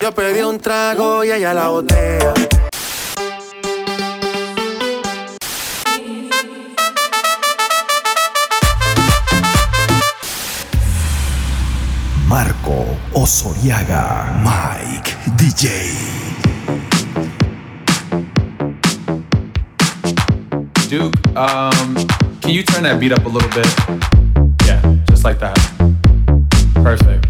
Yo pedí un trago y ella la botella. Marco Osoriaga, Mike DJ. Duke, um, can you turn that beat up a little bit? Yeah, just like that. Perfect.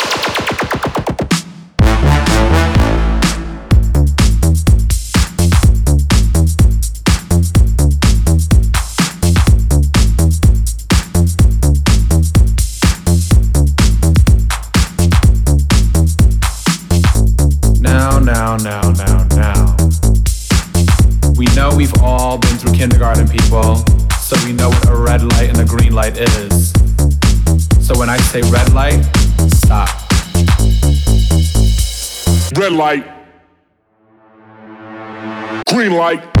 Now, now, now. We know we've all been through kindergarten, people, so we know what a red light and a green light is. So when I say red light, stop. Red light. Green light.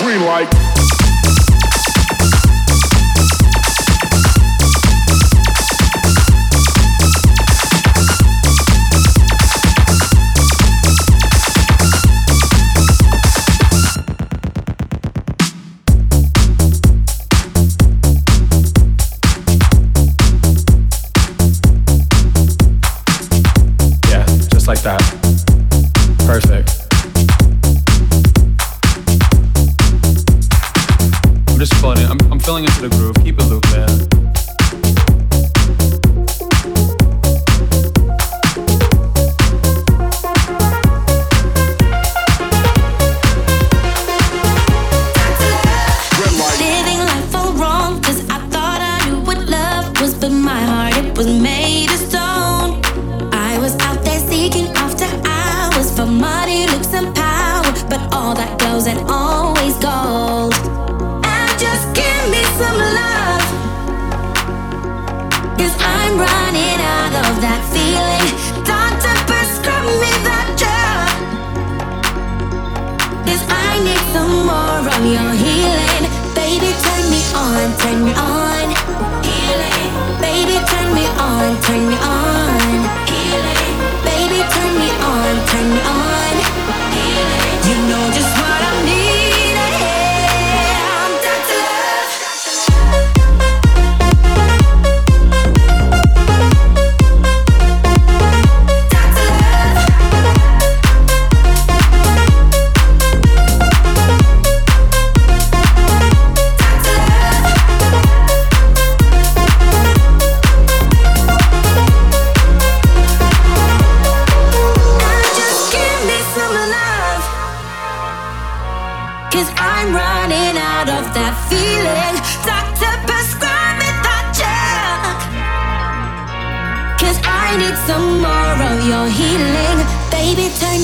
Green light. Yeah, just like that. Filling into the groove. Keep it loop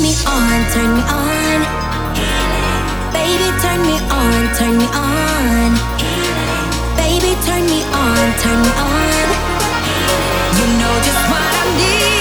me on, turn me on. Baby, turn me on, turn me on. Baby, turn me on, turn me on. You know just what I need.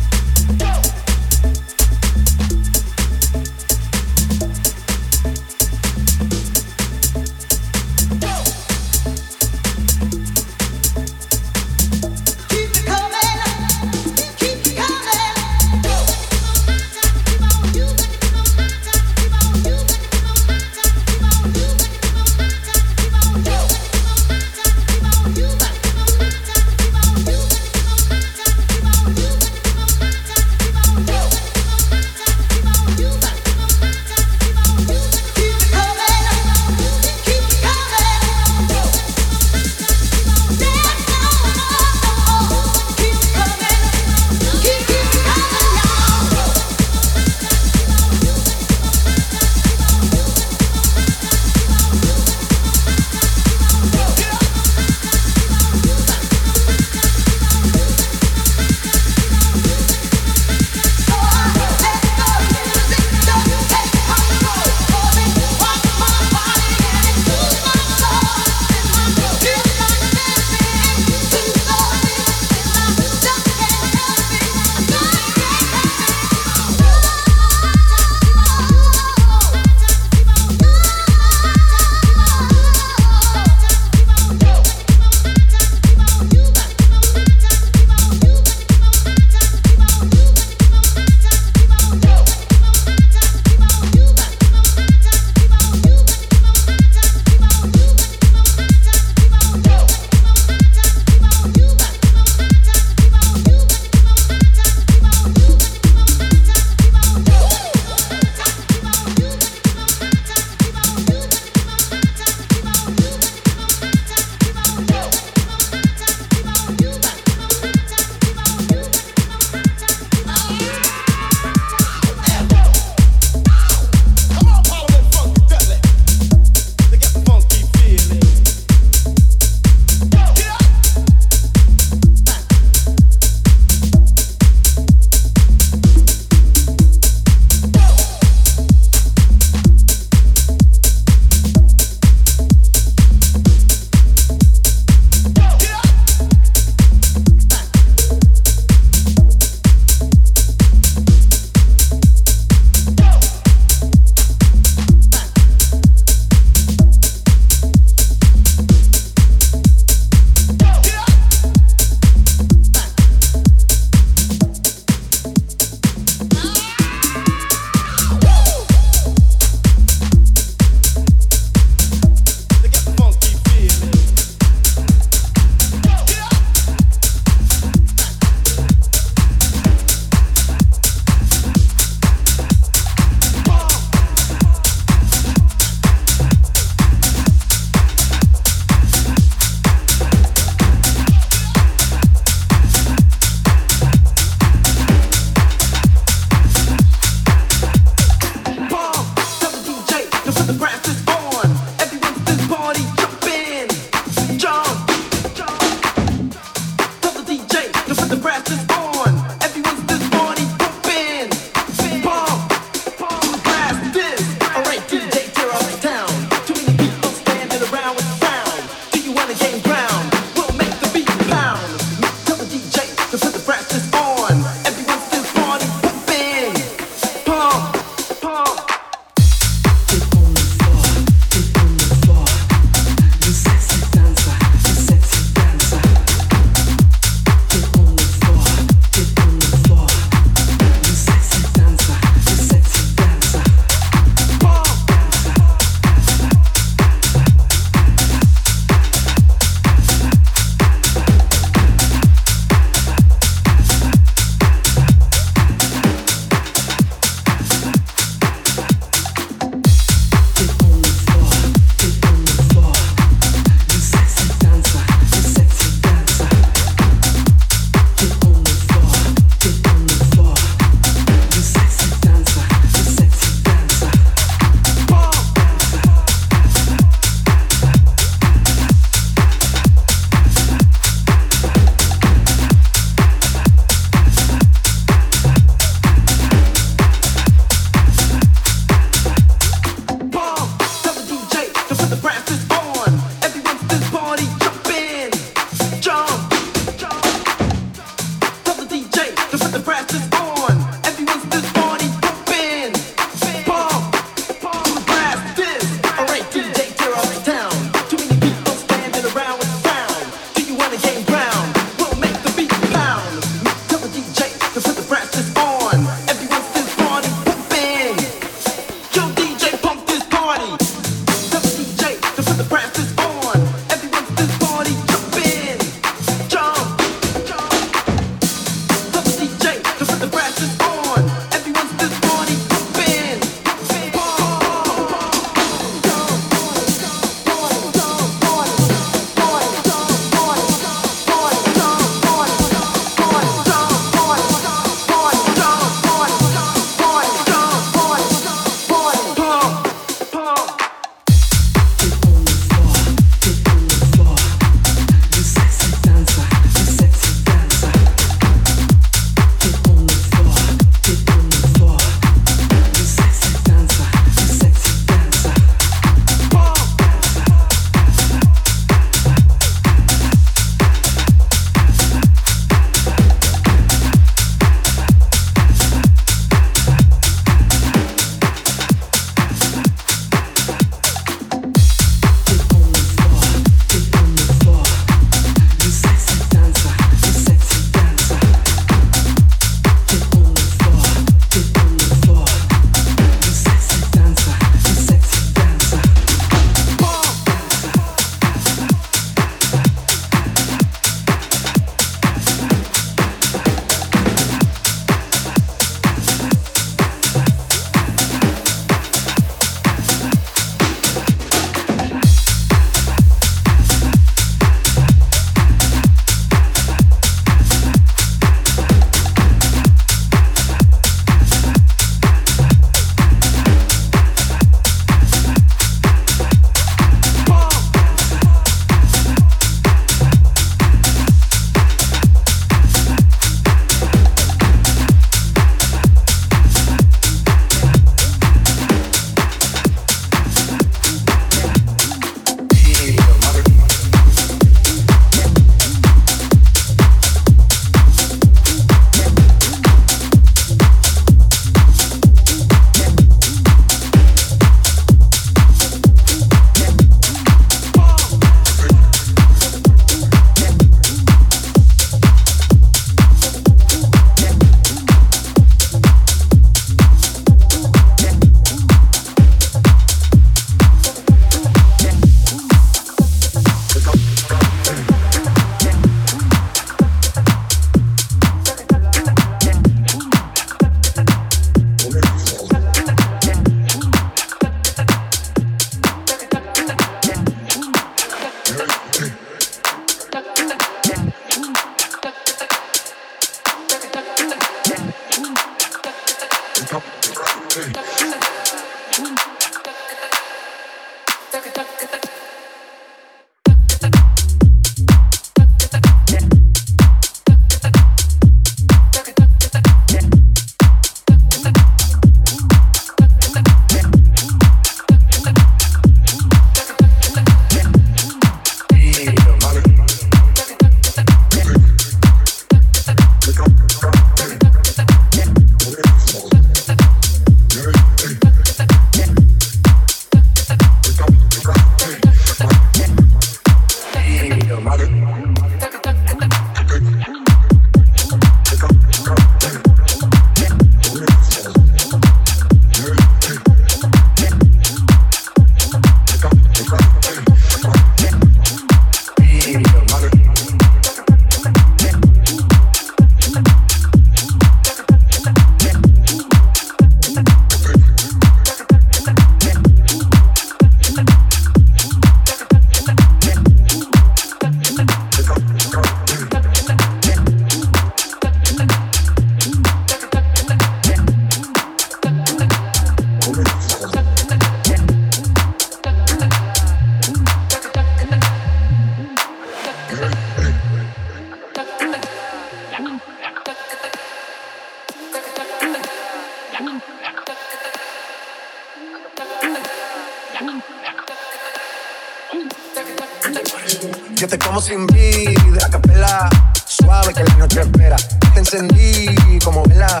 envidia, capela, suave que la noche espera. Te encendí como vela,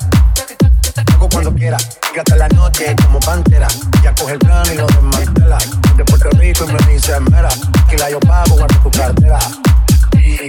hago cuando quiera. Gata la noche como pantera, ya coge el plano y lo desmantela. De Puerto Rico y me dice, mera, que la yo pago, guardo tu cartera. Y,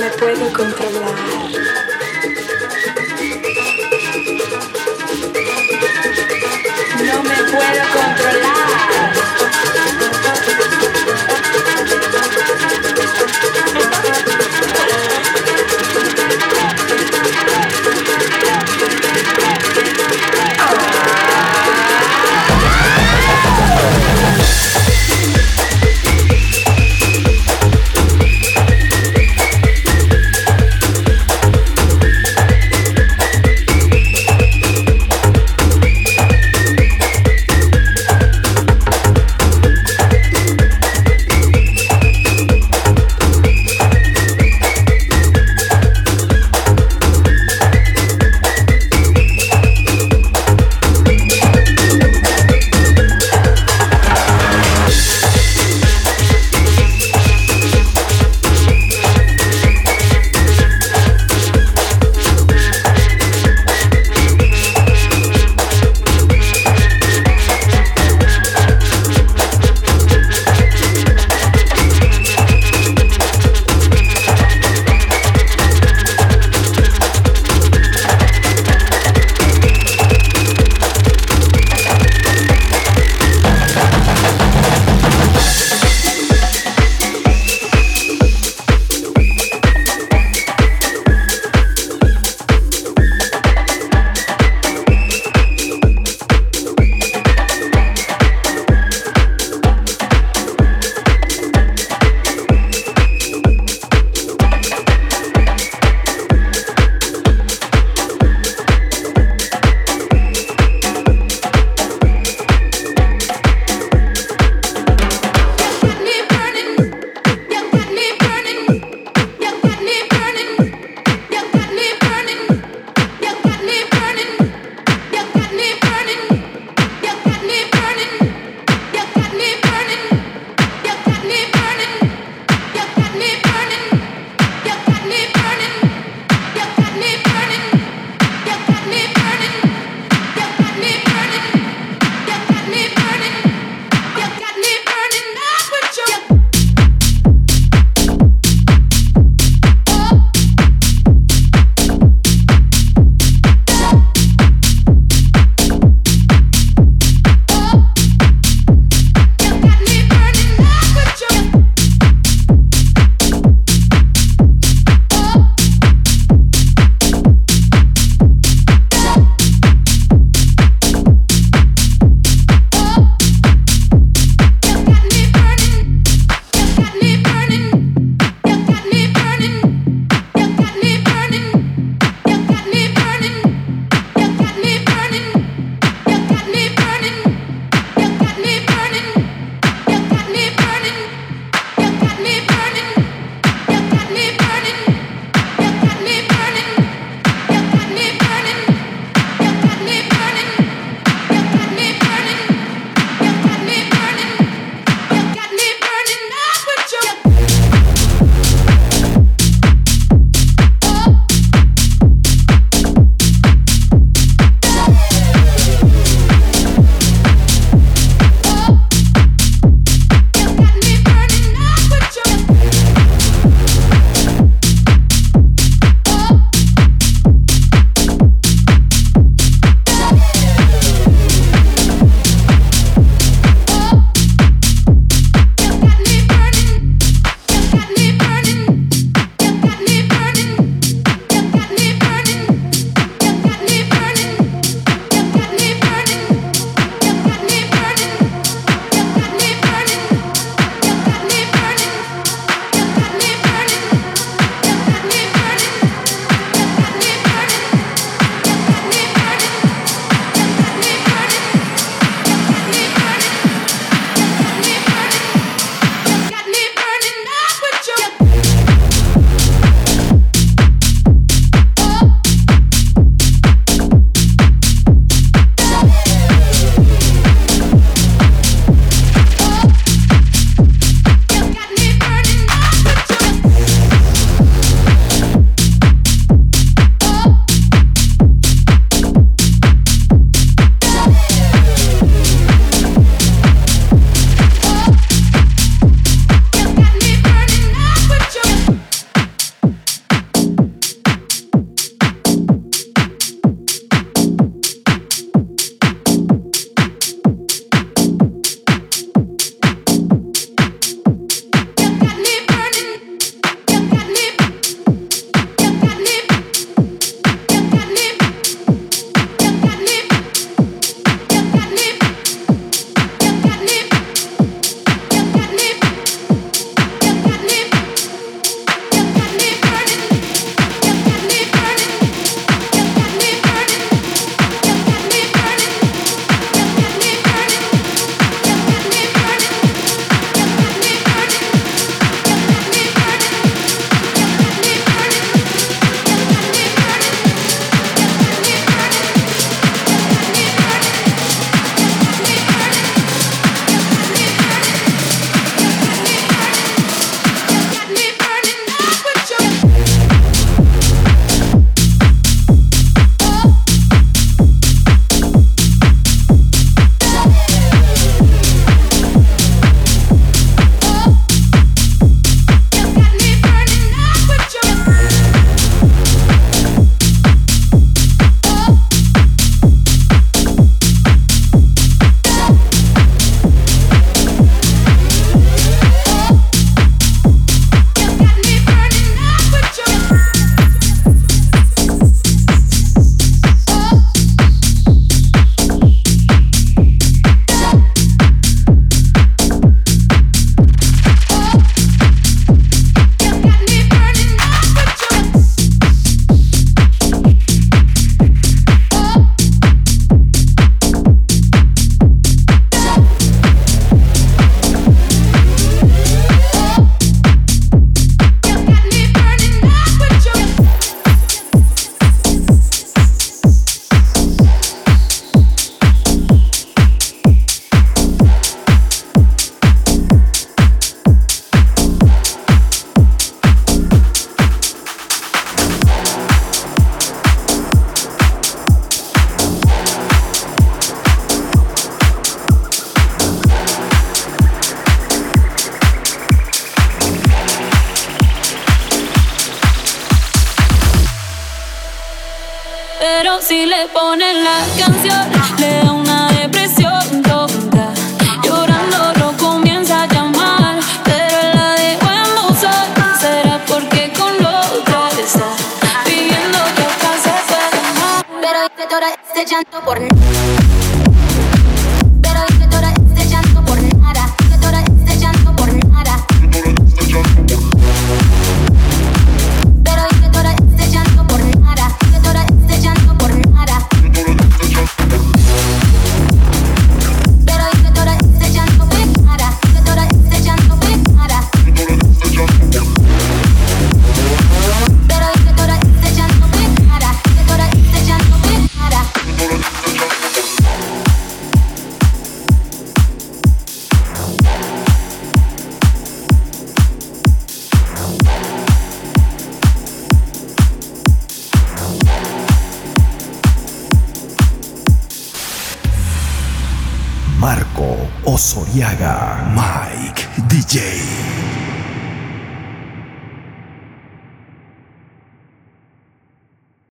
Me puedo controlar. No me puedo controlar.